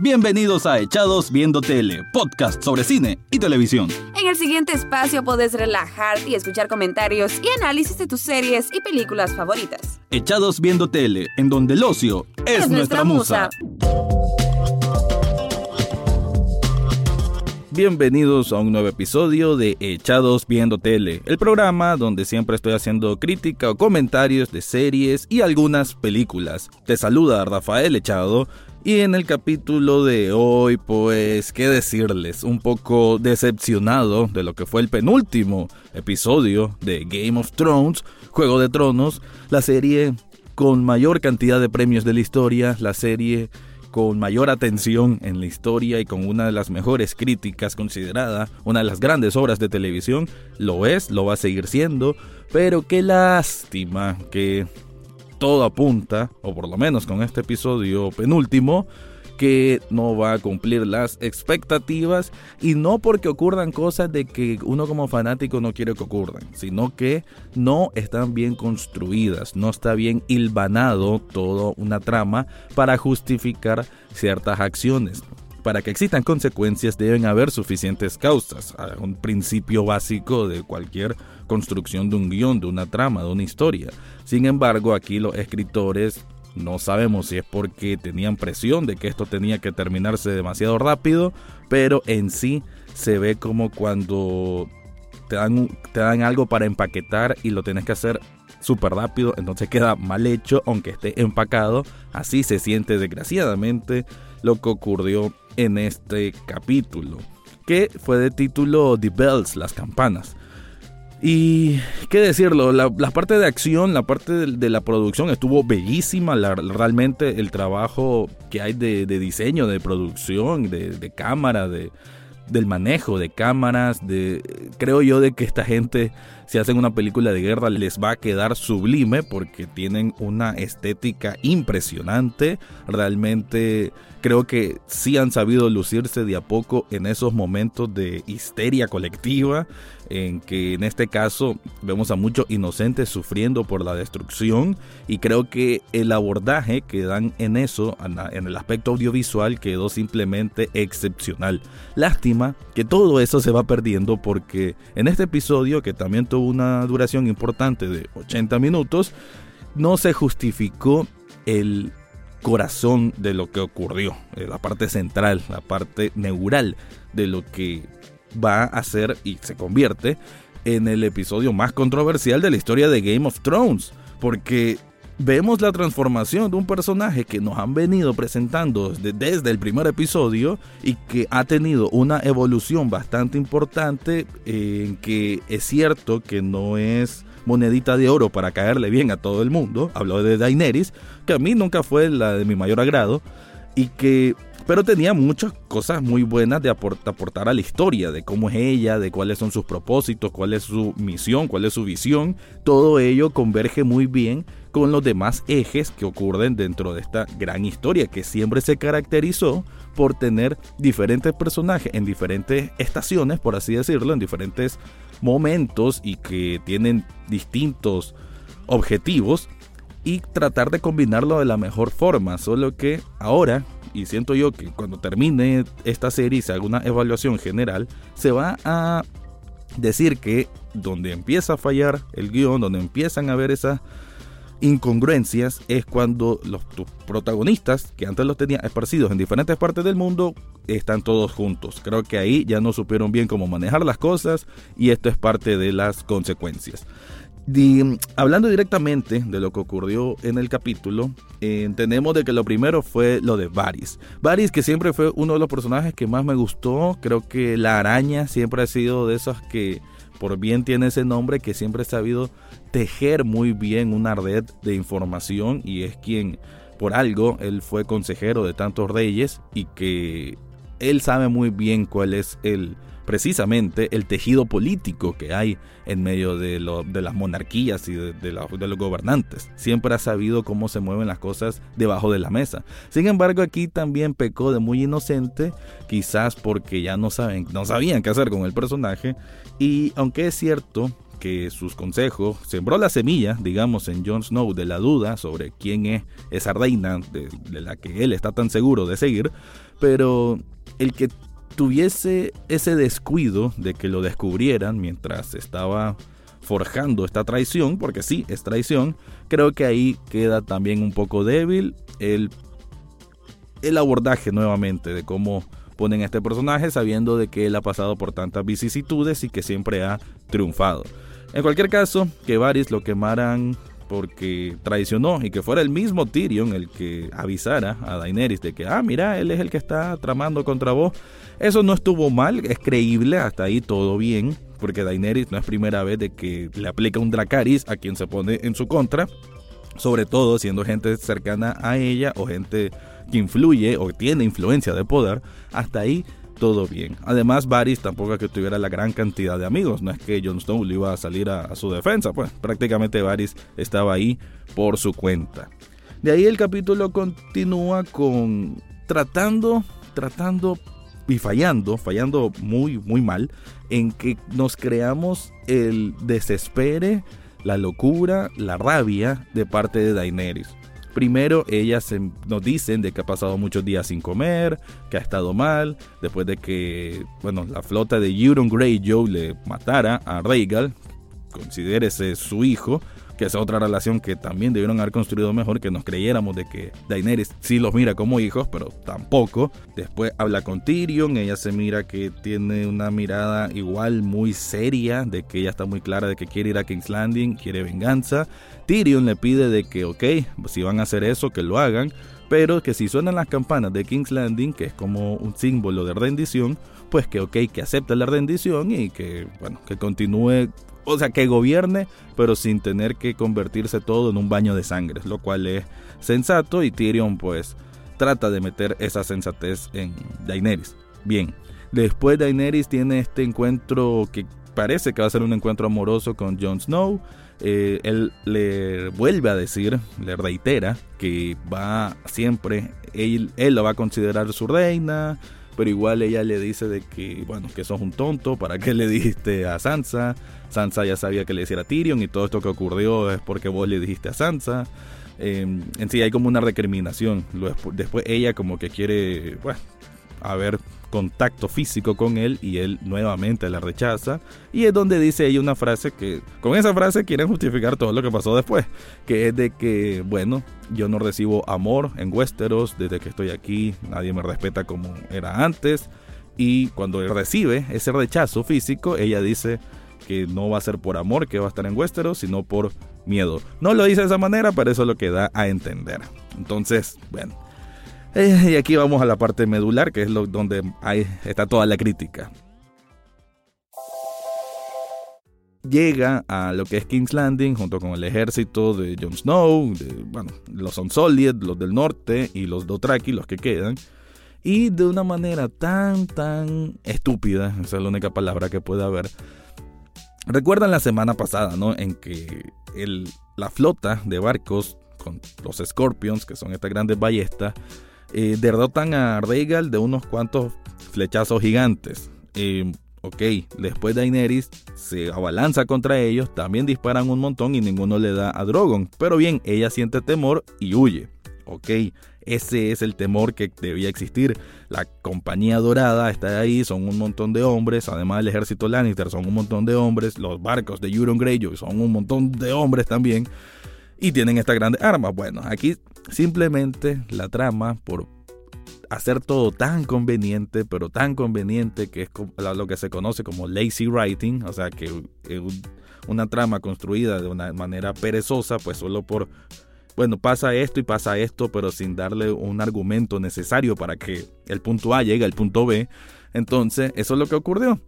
Bienvenidos a Echados Viendo Tele, podcast sobre cine y televisión. En el siguiente espacio podés relajarte y escuchar comentarios y análisis de tus series y películas favoritas. Echados Viendo Tele, en donde el ocio es, nuestra, musa. Bienvenidos a un nuevo episodio de Echados Viendo Tele, el programa donde siempre estoy haciendo crítica o comentarios de series y algunas películas. Te saluda Rafael Echado y en el capítulo de hoy, pues, ¿qué decirles? Un poco decepcionado de lo que fue el penúltimo episodio de Game of Thrones, Juego de Tronos, la serie con mayor cantidad de premios de la historia, la serie con mayor atención en la historia y con una de las mejores críticas considerada una de las grandes obras de televisión, lo es, lo va a seguir siendo, pero qué lástima que todo apunta, o por lo menos con este episodio penúltimo, que no va a cumplir las expectativas y no porque ocurran cosas de que uno como fanático no quiere que ocurran, sino que no están bien construidas, no está bien hilvanado toda una trama para justificar ciertas acciones. Para que existan consecuencias deben haber suficientes causas, un principio básico de cualquier construcción de un guion, de una trama, de una historia. Sin embargo, aquí los escritores no sabemos si es porque tenían presión de que esto tenía que terminarse demasiado rápido, pero en sí se ve como cuando te dan, te dan algo para empaquetar y lo tienes que hacer súper rápido, entonces queda mal hecho aunque esté empacado. Así se siente desgraciadamente lo que ocurrió en este capítulo, que fue de título The Bells, las campanas. Y qué decirlo, la, parte de acción, la parte de, la producción estuvo bellísima. realmente el trabajo que hay de, diseño, de producción, de, cámara, de, del manejo de cámaras, de creo yo de que esta gente si hacen una película de guerra les va a quedar sublime porque tienen una estética impresionante. Realmente creo que sí han sabido lucirse de a poco en esos momentos de histeria colectiva en que en este caso vemos a muchos inocentes sufriendo por la destrucción y creo que el abordaje que dan en eso, en el aspecto audiovisual, quedó simplemente excepcional. Lástima que todo eso se va perdiendo porque en este episodio que también una duración importante de 80 minutos, no se justificó el corazón de lo que ocurrió, eh, la parte central, la parte neural de lo que va a ser y se convierte en el episodio más controversial de la historia de Game of Thrones, porque vemos la transformación de un personaje que nos han venido presentando desde, el primer episodio y que ha tenido una evolución bastante importante en que es cierto que no es monedita de oro para caerle bien a todo el mundo, hablo de Daenerys, que a mí nunca fue la de mi mayor agrado y que pero tenía muchas cosas muy buenas de aportar a la historia, de cómo es ella, de cuáles son sus propósitos, cuál es su misión, cuál es su visión. Todo ello converge muy bien con los demás ejes que ocurren dentro de esta gran historia que siempre se caracterizó por tener diferentes personajes en diferentes estaciones, por así decirlo, en diferentes momentos y que tienen distintos objetivos y tratar de combinarlo de la mejor forma, solo que ahora y siento yo que cuando termine esta serie y se haga una evaluación general, se va a decir que donde empieza a fallar el guion, donde empiezan a haber esas incongruencias, es cuando los protagonistas, que antes los tenían esparcidos en diferentes partes del mundo, están todos juntos. Creo que ahí ya no supieron bien cómo manejar las cosas y esto es parte de las consecuencias hablando directamente de lo que ocurrió en el capítulo, entendemos de que lo primero fue lo de Varys. Varys que siempre fue uno de los personajes que más me gustó, creo que la araña siempre ha sido de esos que por bien tiene ese nombre, que siempre ha sabido tejer muy bien una red de información y es quien por algo él fue consejero de tantos reyes y que él sabe muy bien cuál es el precisamente el tejido político que hay en medio de, las monarquías y de, los gobernantes. Siempre ha sabido cómo se mueven las cosas debajo de la mesa. Sin embargo, aquí también pecó de muy inocente, quizás porque ya no, saben, no sabían qué hacer con el personaje. Y aunque es cierto que sus consejos sembró la semilla, digamos, en Jon Snow de la duda sobre quién es esa reina de, la que él está tan seguro de seguir, pero el que tuviese ese descuido de que lo descubrieran mientras estaba forjando esta traición, porque sí, es traición, creo que ahí queda también un poco débil el, el abordaje nuevamente de cómo ponen a este personaje sabiendo de que él ha pasado por tantas vicisitudes y que siempre ha triunfado. En cualquier caso, que Varys lo quemaran porque traicionó y que fuera el mismo Tyrion el que avisara a Daenerys de que, ah, mira, él es el que está tramando contra vos. Eso no estuvo mal, es creíble, hasta ahí todo bien, porque Daenerys no es primera vez de que le aplica un Dracaris a quien se pone en su contra, sobre todo siendo gente cercana a ella o gente que influye o tiene influencia de poder, hasta ahí todo bien. Además, Varys tampoco es que tuviera la gran cantidad de amigos, no es que Jon Snow le iba a salir a, su defensa, pues prácticamente Varys estaba ahí por su cuenta. De ahí el capítulo continúa con tratando, tratando y fallando, fallando muy, muy mal, en que nos creamos el desespere, la locura, la rabia de parte de Daenerys. Primero, ellas nos dicen de que ha pasado muchos días sin comer, que ha estado mal, después de que, bueno, la flota de Euron Greyjoy le matara a Rhaegal, considérese su hijo, que es otra relación que también debieron haber construido mejor, que nos creyéramos de que Daenerys sí los mira como hijos, pero tampoco. Después habla con Tyrion, ella se mira que tiene una mirada igual muy seria, de que ella está muy clara de que quiere ir a King's Landing, quiere venganza. Tyrion le pide de que, ok, si van a hacer eso, que lo hagan, pero que si suenan las campanas de King's Landing, que es como un símbolo de rendición, pues que ok, que acepte la rendición y que, bueno, que continúe o sea, que gobierne, pero sin tener que convertirse todo en un baño de sangre, lo cual es sensato y Tyrion pues trata de meter esa sensatez en Daenerys. Bien, después Daenerys tiene este encuentro que parece que va a ser un encuentro amoroso con Jon Snow. Eh, él le vuelve a decir, le reitera que va siempre, él, él lo va a considerar su reina, pero igual ella le dice de que, bueno, que sos un tonto, ¿para qué le dijiste a Sansa? Sansa ya sabía que le hiciera Tyrion y todo esto que ocurrió es porque vos le dijiste a Sansa. Em, en sí hay como una recriminación. Después ella como que quiere, bueno, haber contacto físico con él y él nuevamente la rechaza. Y es donde dice ella una frase que, con esa frase quieren justificar todo lo que pasó después, que es de que, bueno, yo no recibo amor en Westeros, desde que estoy aquí nadie me respeta como era antes. Y cuando recibe ese rechazo físico, ella dice que no va a ser por amor que va a estar en Westeros, sino por miedo. No lo dice de esa manera, pero eso es lo que da a entender. Entonces, bueno, eh, y aquí vamos a la parte medular, que es donde está toda la crítica. Llega a lo que es King's Landing junto con el ejército de Jon Snow, de, bueno, los Unsullied, los del norte y los Dothraki, los que quedan. Y de una manera tan, tan estúpida, esa es la única palabra que puede haber. Recuerdan la semana pasada, ¿no? En que el, la flota de barcos con los Scorpions, que son estas grandes ballestas, eh, derrotan a Rhaegal de unos cuantos flechazos gigantes. Eh, ok, después Daenerys se abalanza contra ellos, también disparan un montón y ninguno le da a Drogon. Pero bien, ella siente temor y huye. Ok, ese es el temor que debía existir. La compañía dorada está ahí, son un montón de hombres. Además, el ejército Lannister son un montón de hombres. Los barcos de Euron Greyjoy son un montón de hombres también. Y tienen estas grandes armas. Bueno, aquí Simplemente la trama, por hacer todo tan conveniente, pero tan conveniente que es lo que se conoce como lazy writing, o sea que una trama construida de una manera perezosa, pues solo por, bueno, pasa esto y pasa esto, pero sin darle un argumento necesario para que el punto A llegue al punto B. Entonces, eso es lo que ocurrió.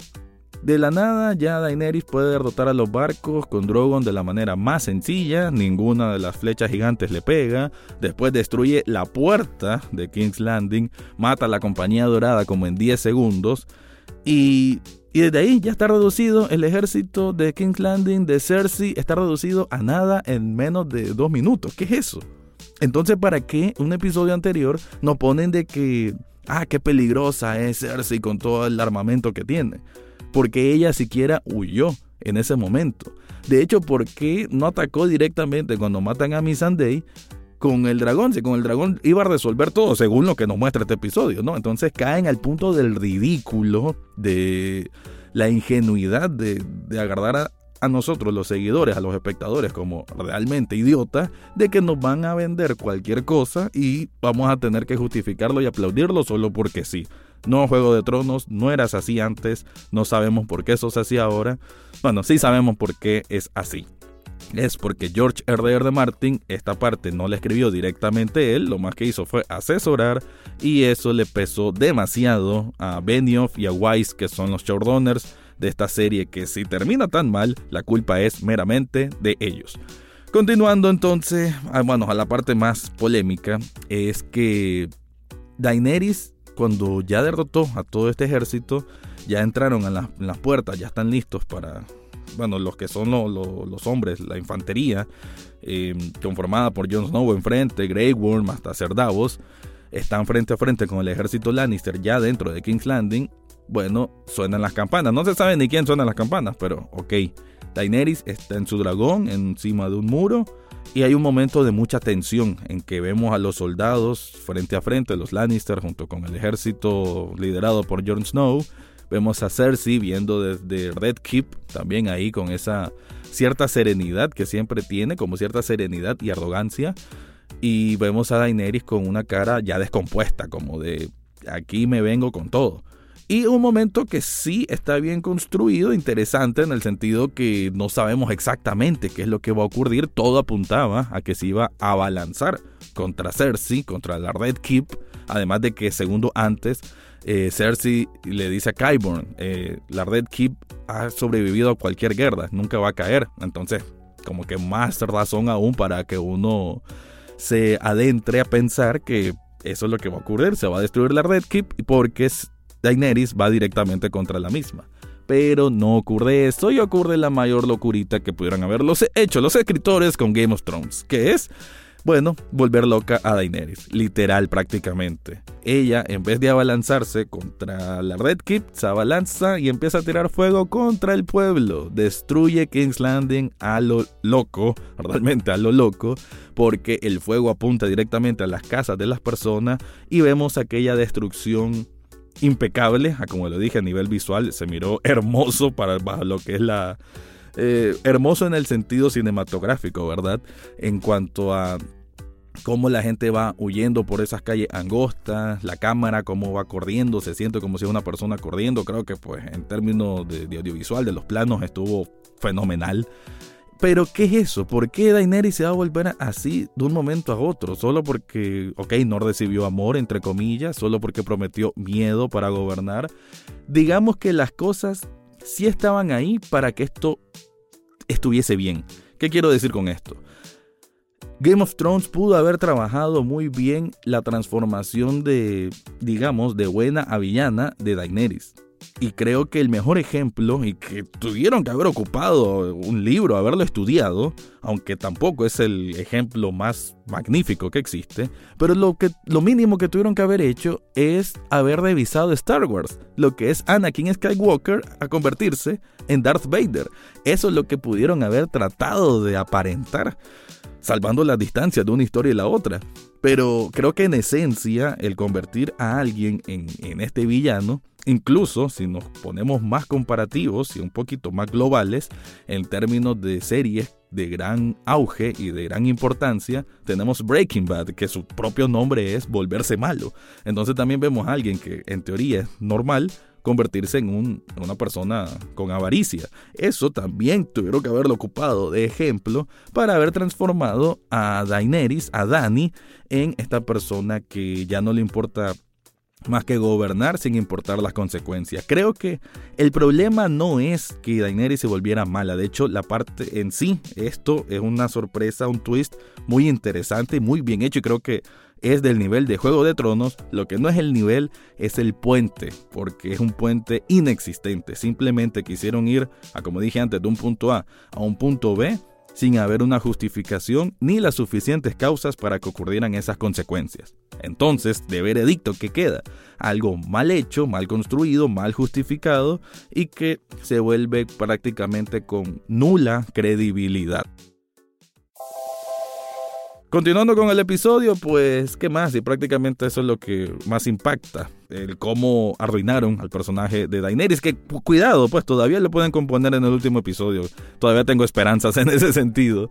De la nada, ya Daenerys puede derrotar a los barcos con Drogon de la manera más sencilla, ninguna de las flechas gigantes le pega, después destruye la puerta de King's Landing, mata a la compañía dorada como en 10 segundos y, y desde ahí ya está reducido el ejército de King's Landing de Cersei, está reducido a nada en menos de 2 minutos. ¿Qué es eso? Entonces, ¿para qué un episodio anterior nos ponen de que, ah, qué peligrosa es Cersei con todo el armamento que tiene? Porque ella siquiera huyó en ese momento. De hecho, ¿por qué no atacó directamente cuando matan a Miss Sunday? con el dragón, si con el dragón iba a resolver todo según lo que nos muestra este episodio, ¿no? Entonces caen al punto del ridículo, de la ingenuidad de, de agarrar a, a nosotros los seguidores, a los espectadores como realmente idiotas, de que nos van a vender cualquier cosa y vamos a tener que justificarlo y aplaudirlo solo porque sí. No Juego de Tronos, no eras así antes, no sabemos por qué eso se hacía ahora. Bueno, sí sabemos por qué es así. Es porque George R. R. Martin esta parte no la escribió directamente él, lo más que hizo fue asesorar y eso le pesó demasiado a Benioff y a Weiss, que son los showrunners de esta serie que si termina tan mal, la culpa es meramente de ellos. Continuando entonces, ah, bueno, a la parte más polémica, es que Daenerys, cuando ya derrotó a todo este ejército, ya entraron en, las puertas, ya están listos para, bueno, los que son los hombres, la infantería, em, conformada por Jon Snow enfrente, Grey Worm hasta Ser Davos, están frente a frente con el ejército Lannister ya dentro de King's Landing bueno, suenan las campanas. No se sabe ni quién suena las campanas, pero ok. Daenerys está en su dragón, encima de un muro, y hay un momento de mucha tensión en que vemos a los soldados frente a frente, los Lannister, junto con el ejército liderado por Jon Snow. Vemos a Cersei viendo desde Red Keep, también ahí con esa cierta serenidad que siempre tiene, como cierta serenidad y arrogancia. Y vemos a Daenerys con una cara ya descompuesta, como de aquí me vengo con todo. Y un momento que sí está bien construido, interesante en el sentido que no sabemos exactamente qué es lo que va a ocurrir. Todo apuntaba a que se iba a balanzar contra Cersei, contra la Red Keep. Además de que segundo antes, eh, Cersei le dice a Qyburn, eh, la Red Keep ha sobrevivido a cualquier guerra, nunca va a caer. Entonces, como que más razón aún para que uno se adentre a pensar que eso es lo que va a ocurrir, se va a destruir la Red Keep porque Daenerys va directamente contra la misma. Pero no ocurre esto y ocurre la mayor locurita que pudieran haberlo hecho los escritores con Game of Thrones, que es, bueno, volver loca a Daenerys, literal prácticamente. Ella, en vez de abalanzarse contra la Red Keep, se abalanza y empieza a tirar fuego contra el pueblo. Destruye King's Landing a lo loco, realmente a lo loco, porque el fuego apunta directamente a las casas de las personas y vemos aquella destrucción impecable, como lo dije a nivel visual, se miró hermoso para lo que es la... Eh, hermoso en el sentido cinematográfico, ¿verdad? En cuanto a cómo la gente va huyendo por esas calles angostas, la cámara cómo va corriendo, se siente como si una persona corriendo, creo que pues en términos de, de audiovisual, de los planos, estuvo fenomenal. Pero, ¿qué es eso? ¿Por qué Daenerys se va a volver así de un momento a otro? Solo porque, ok, no recibió amor, entre comillas, solo porque prometió miedo para gobernar. Digamos que las cosas sí estaban ahí para que esto estuviese bien. ¿Qué quiero decir con esto? Game of Thrones pudo haber trabajado muy bien la transformación de, digamos, de buena a villana de Daenerys. Y creo que el mejor ejemplo, y que tuvieron que haber ocupado un libro, haberlo estudiado, aunque tampoco es el ejemplo más magnífico que existe, pero lo, que, lo mínimo que tuvieron que haber hecho es haber revisado Star Wars, lo que es Anakin Skywalker a convertirse en Darth Vader. Eso es lo que pudieron haber tratado de aparentar, salvando las distancias de una historia y la otra. Pero creo que en esencia el convertir a alguien en, en este villano Incluso si nos ponemos más comparativos y un poquito más globales en términos de series de gran auge y de gran importancia, tenemos Breaking Bad, que su propio nombre es volverse malo. Entonces también vemos a alguien que en teoría es normal convertirse en, una persona con avaricia. Eso también tuvieron que haberlo ocupado de ejemplo para haber transformado a Daenerys, a Dani, en esta persona que ya no le importa más que gobernar sin importar las consecuencias. Creo que el problema no es que Daenerys se volviera mala, de hecho la parte en sí, esto es una sorpresa, un twist muy interesante muy bien hecho y creo que es del nivel de Juego de Tronos, lo que no es el nivel es el puente, porque es un puente inexistente, simplemente quisieron ir a, como dije antes, de un punto A a un punto B sin haber una justificación ni las suficientes causas para que ocurrieran esas consecuencias. Entonces, de veredicto que queda algo mal hecho, mal construido, mal justificado y que se vuelve prácticamente con nula credibilidad. Continuando con el episodio, pues, ¿qué más? Y prácticamente eso es lo que más impacta. El cómo arruinaron al personaje de Daenerys. Que cuidado, pues todavía lo pueden componer en el último episodio. Todavía tengo esperanzas en ese sentido.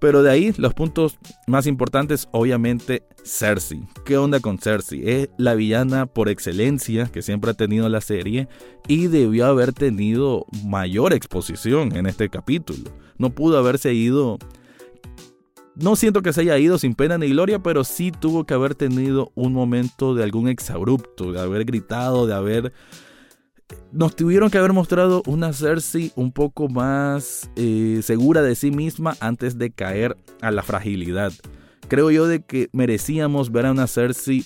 Pero de ahí, los puntos más importantes, obviamente, Cersei. ¿Qué onda con Cersei? Es la villana por excelencia que siempre ha tenido la serie y debió haber tenido mayor exposición en este capítulo. No pudo haberse ido no siento que se haya ido sin pena ni gloria, pero sí tuvo que haber tenido un momento de algún exabrupto, de haber gritado, de haber... Nos tuvieron que haber mostrado una Cersei un poco más eh, segura de sí misma antes de caer a la fragilidad. Creo yo de que merecíamos ver a una Cersei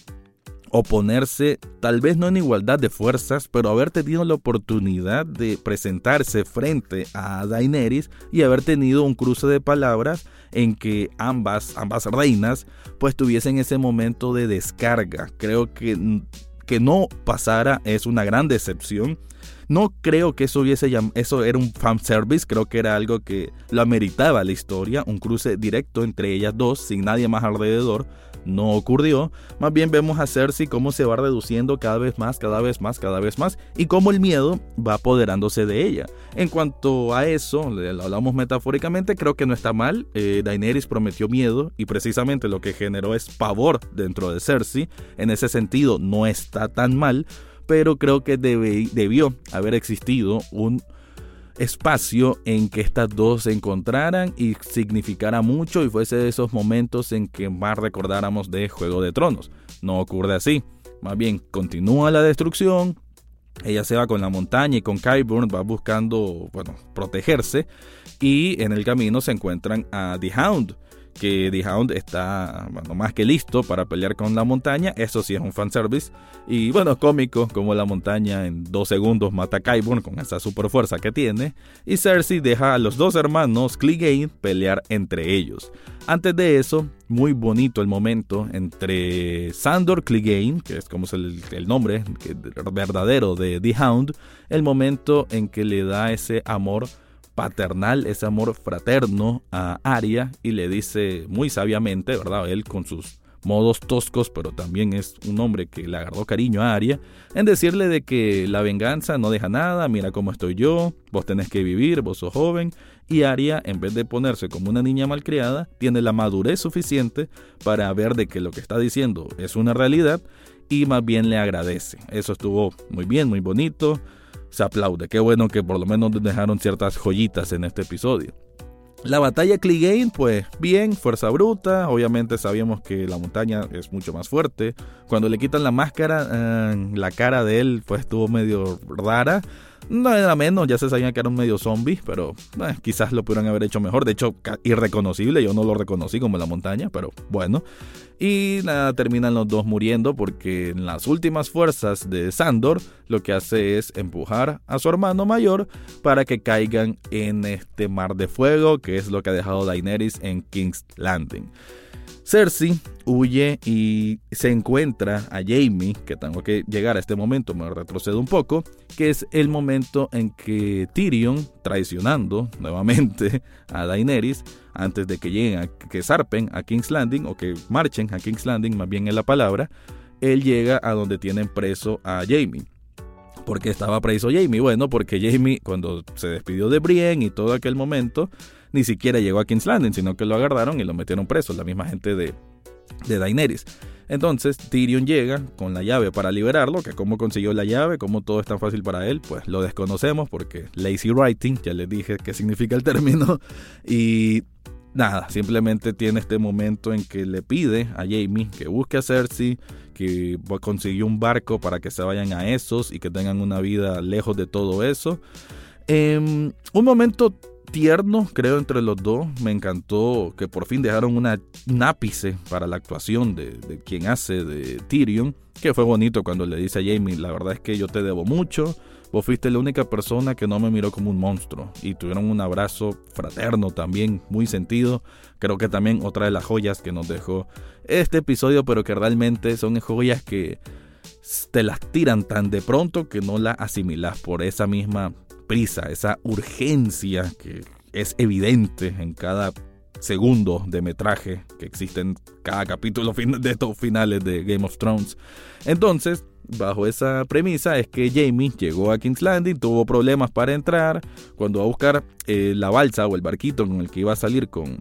oponerse, tal vez no en igualdad de fuerzas, pero haber tenido la oportunidad de presentarse frente a Daenerys y haber tenido un cruce de palabras en que ambas, ambas reinas, pues tuviesen ese momento de descarga. Creo que que no pasara es una gran decepción. No creo que eso hubiese eso era un fan service, creo que era algo que lo ameritaba la historia, un cruce directo entre ellas dos sin nadie más alrededor, no ocurrió. Más bien vemos a Cersei cómo se va reduciendo cada vez más, cada vez más, cada vez más y cómo el miedo va apoderándose de ella. En cuanto a eso, lo hablamos metafóricamente, creo que no está mal. Eh, Daenerys prometió miedo y precisamente lo que generó es pavor dentro de Cersei. En ese sentido, no está tan mal, pero creo que debió haber existido un espacio en que estas dos se encontraran y significara mucho y fuese de esos momentos en que más recordáramos de Juego de Tronos. No ocurre así. Más bien, continúa la destrucción. Ella se va con la montaña y con Kyburn va buscando, bueno, protegerse. Y en el camino se encuentran a The Hound, que The Hound está más que listo para pelear con la montaña. Eso sí es un fanservice. Y bueno, cómico, como la montaña en dos segundos mata a Qyburn con esa super fuerza que tiene. Y Cersei deja a los dos hermanos Clegane pelear entre ellos. Antes de eso, muy bonito el momento entre Sandor Clegane, que es como es el, el nombre verdadero de The Hound, el momento en que le da ese amor paternal, ese amor fraterno a Arya y le dice muy sabiamente, ¿verdad? Él con sus modos toscos, pero también es un hombre que le agarró cariño a Arya, en decirle de que la venganza no deja nada, mira cómo estoy yo, vos tenés que vivir, vos sos joven, y Arya, en vez de ponerse como una niña malcriada, tiene la madurez suficiente para ver de que lo que está diciendo es una realidad y más bien le agradece. Eso estuvo muy bien, muy bonito se aplaude. Qué bueno que por lo menos dejaron ciertas joyitas en este episodio. La batalla Clegane, pues bien, fuerza bruta. Obviamente sabíamos que la montaña es mucho más fuerte. Cuando le quitan la máscara, eh, la cara de él pues estuvo medio rara. No era menos, ya se sabía que era un medio zombie, pero eh, quizás lo pudieran haber hecho mejor. De hecho, irreconocible, yo no lo reconocí como en la montaña, pero bueno. Y nada, terminan los dos muriendo porque en las últimas fuerzas de Sandor lo que hace es empujar a su hermano mayor para que caigan en este mar de fuego, que es lo que ha dejado Daenerys en King's Landing. Cersei huye y se encuentra a Jamie, que tengo que llegar a este momento, me retrocedo un poco, que es el momento en que Tyrion, traicionando nuevamente a Daenerys, antes de que lleguen, a, que zarpen a King's Landing, o que marchen a King's Landing, más bien en la palabra, él llega a donde tienen preso a Jamie. ¿Por qué estaba preso Jamie? Bueno, porque Jamie, cuando se despidió de Brienne y todo aquel momento, ni siquiera llegó a King's Landing, sino que lo agarraron y lo metieron preso, la misma gente de, de Daenerys. Entonces Tyrion llega con la llave para liberarlo, que cómo consiguió la llave, cómo todo es tan fácil para él, pues lo desconocemos porque lazy writing, ya les dije qué significa el término, y nada, simplemente tiene este momento en que le pide a Jamie que busque a Cersei, que consiguió un barco para que se vayan a esos y que tengan una vida lejos de todo eso. Em, un momento tierno, creo, entre los dos. Me encantó que por fin dejaron una, un ápice para la actuación de, de, quien hace de Tyrion, que fue bonito cuando le dice a Jamie, la verdad es que yo te debo mucho, vos fuiste la única persona que no me miró como un monstruo y tuvieron un abrazo fraterno también, muy sentido. Creo que también otra de las joyas que nos dejó este episodio, pero que realmente son joyas que te las tiran tan de pronto que no las asimilas por esa misma prisa, esa urgencia que es evidente en cada segundo de metraje que existe en cada capítulo de estos finales de Game of Thrones. Entonces, bajo esa premisa es que Jamie llegó a King's Landing, tuvo problemas para entrar, cuando va a buscar eh, la balsa o el barquito con el que iba a salir con,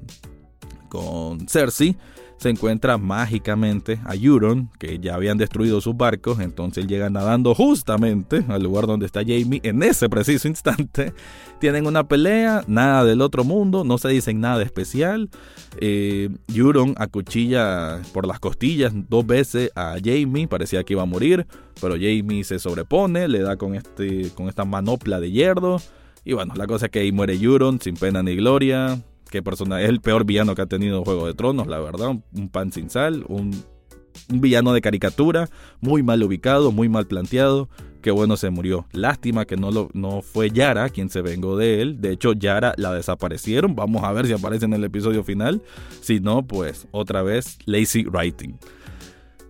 con Cersei, se encuentra mágicamente a Euron, que ya habían destruido sus barcos, entonces él llega nadando justamente al lugar donde está Jamie en ese preciso instante. Tienen una pelea, nada del otro mundo, no se dicen nada especial. Eh, Euron acuchilla por las costillas dos veces a Jamie, parecía que iba a morir, pero Jamie se sobrepone, le da con, este, con esta manopla de hierro. Y bueno, la cosa es que ahí muere Euron sin pena ni gloria qué persona es el peor villano que ha tenido Juego de Tronos, la verdad, un pan sin sal, un, villano de caricatura, muy mal ubicado, muy mal planteado, qué bueno se murió. Lástima que no, lo, no fue Yara quien se vengó de él, de hecho Yara la desaparecieron, vamos a ver si aparece en el episodio final, si no, pues otra vez lazy writing.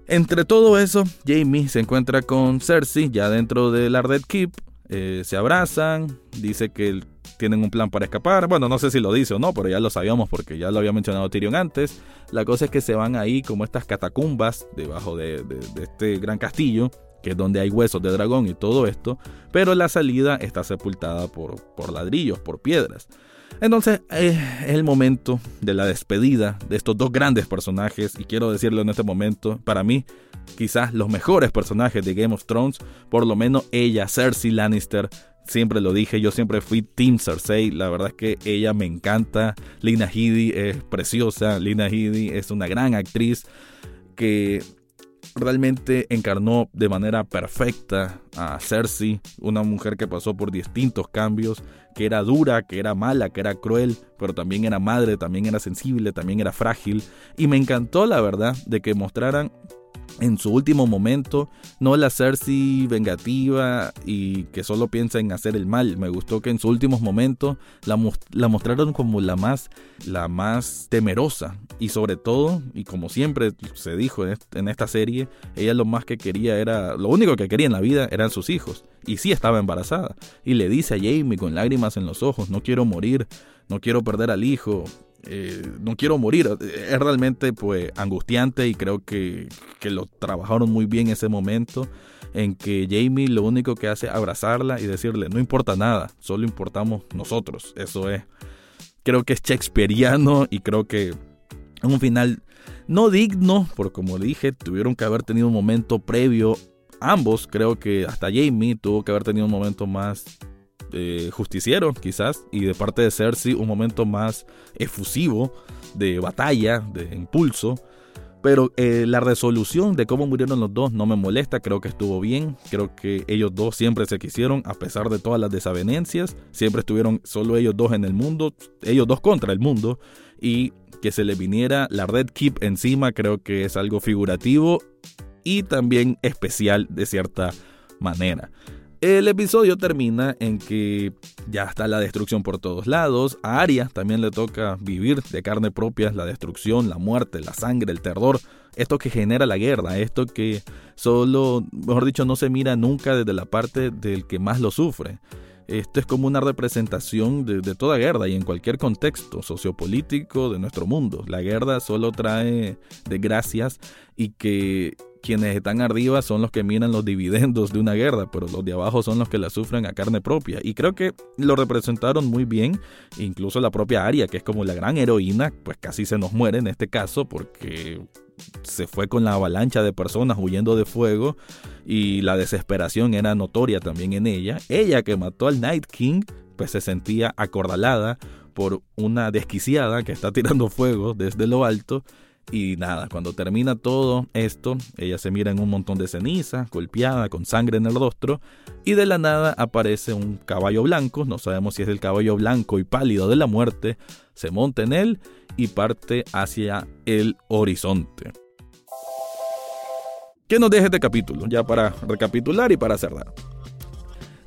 Entre todo eso, Jamie se encuentra con Cersei ya dentro del Arded Keep, eh, se abrazan, dice que tienen un plan para escapar. Bueno, no sé si lo dice o no, pero ya lo sabíamos porque ya lo había mencionado Tyrion antes. La cosa es que se van ahí como estas catacumbas debajo de, este gran castillo, que es donde hay huesos de dragón y todo esto, pero la salida está sepultada por, por ladrillos, por piedras. Entonces eh, es el momento de la despedida de estos dos grandes personajes y quiero decirlo en este momento, para mí quizás los mejores personajes de Game of Thrones, por lo menos ella, Cersei Lannister, siempre lo dije, yo siempre fui Team Cersei, la verdad es que ella me encanta, Lina Headey es preciosa, Lina Headey es una gran actriz que realmente encarnó de manera perfecta a Cersei, una mujer que pasó por distintos cambios, que era dura, que era mala, que era cruel, pero también era madre, también era sensible, también era frágil, y me encantó la verdad de que mostraran en su último momento, no la Cersei vengativa y que solo piensa en hacer el mal. Me gustó que en sus últimos momentos la, la, mostraron como la más, la más temerosa. Y sobre todo, y como siempre se dijo en, esta serie, ella lo más que quería era, lo único que quería en la vida eran sus hijos. Y sí estaba embarazada. Y le dice a Jamie con lágrimas en los ojos, no quiero morir, no quiero perder al hijo, eh, no quiero morir. Es realmente pues angustiante y creo que, que, lo trabajaron muy bien ese momento en que Jamie lo único que hace es abrazarla y decirle no importa nada, solo importamos nosotros. Eso es. Creo que es shakespeariano y creo que es un final no digno, porque como dije, tuvieron que haber tenido un momento previo. Ambos, creo que hasta Jamie tuvo que haber tenido un momento más justiciero, quizás, y de parte de Cersei un momento más efusivo, de batalla, de impulso. Pero eh, la resolución de cómo murieron los dos no me molesta, creo que estuvo bien, creo que ellos dos siempre se quisieron, a pesar de todas las desavenencias, siempre estuvieron solo ellos dos en el mundo, ellos dos contra el mundo, y que se le viniera la Red Keep encima creo que es algo figurativo y también especial de cierta manera. El episodio termina en que ya está la destrucción por todos lados. A Arya también le toca vivir de carne propia la destrucción, la muerte, la sangre, el terror. Esto que genera la guerra, esto que solo, mejor dicho, no se mira nunca desde la parte del que más lo sufre. Esto es como una representación de, de, toda guerra y en cualquier contexto sociopolítico de nuestro mundo. La guerra solo trae desgracias y que quienes están arriba son los que miran los dividendos de una guerra, pero los de abajo son los que la sufren a carne propia. Y creo que lo representaron muy bien, incluso la propia Aria, que es como la gran heroína, pues casi se nos muere en este caso porque se fue con la avalancha de personas huyendo de fuego y la desesperación era notoria también en ella. Ella que mató al Night King, pues se sentía acordalada por una desquiciada que está tirando fuego desde lo alto y nada, cuando termina todo esto, ella se mira en un montón de ceniza, golpeada, con sangre en el rostro, y de la nada aparece un caballo blanco, no sabemos si es el caballo blanco y pálido de la muerte, se monta en él y parte hacia el horizonte. ¿Qué nos deja este capítulo? Ya para recapitular y para cerrar.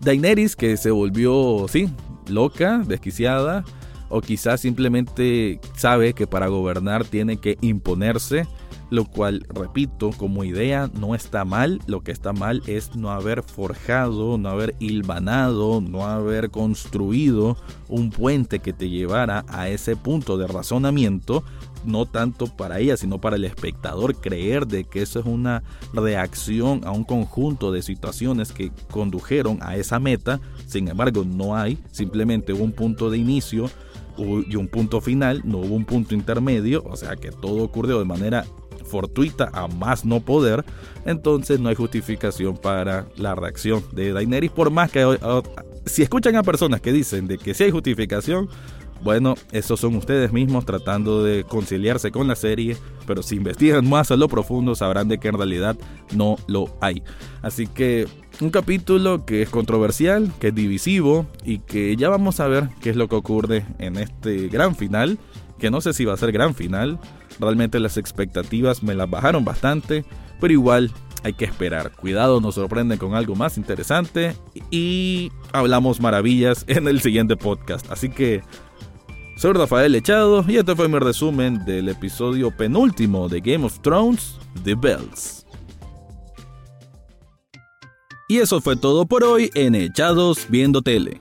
Daenerys, que se volvió, sí, loca, desquiciada, o quizás simplemente sabe que para gobernar tiene que imponerse lo cual, repito, como idea no está mal, lo que está mal es no haber forjado, no haber hilvanado, no haber construido un puente que te llevara a ese punto de razonamiento no tanto para ella, sino para el espectador creer de que eso es una reacción a un conjunto de situaciones que condujeron a esa meta. Sin embargo, no hay, simplemente un punto de inicio y un punto final, no hubo un punto intermedio, o sea que todo ocurrió de manera fortuita a más no poder, entonces no hay justificación para la reacción de Daenerys, por más que si escuchan a personas que dicen de que si hay justificación, bueno, esos son ustedes mismos tratando de conciliarse con la serie, pero si investigan más a lo profundo sabrán de que en realidad no lo hay. Así que un capítulo que es controversial, que es divisivo y que ya vamos a ver qué es lo que ocurre en este gran final, que no sé si va a ser gran final, realmente las expectativas me las bajaron bastante, pero igual hay que esperar. Cuidado, nos sorprenden con algo más interesante y hablamos maravillas en el siguiente podcast. Así que soy Rafael Echado y este fue mi resumen del episodio penúltimo de Game of Thrones, The Bells. Y eso fue todo por hoy en Echados Viendo Tele.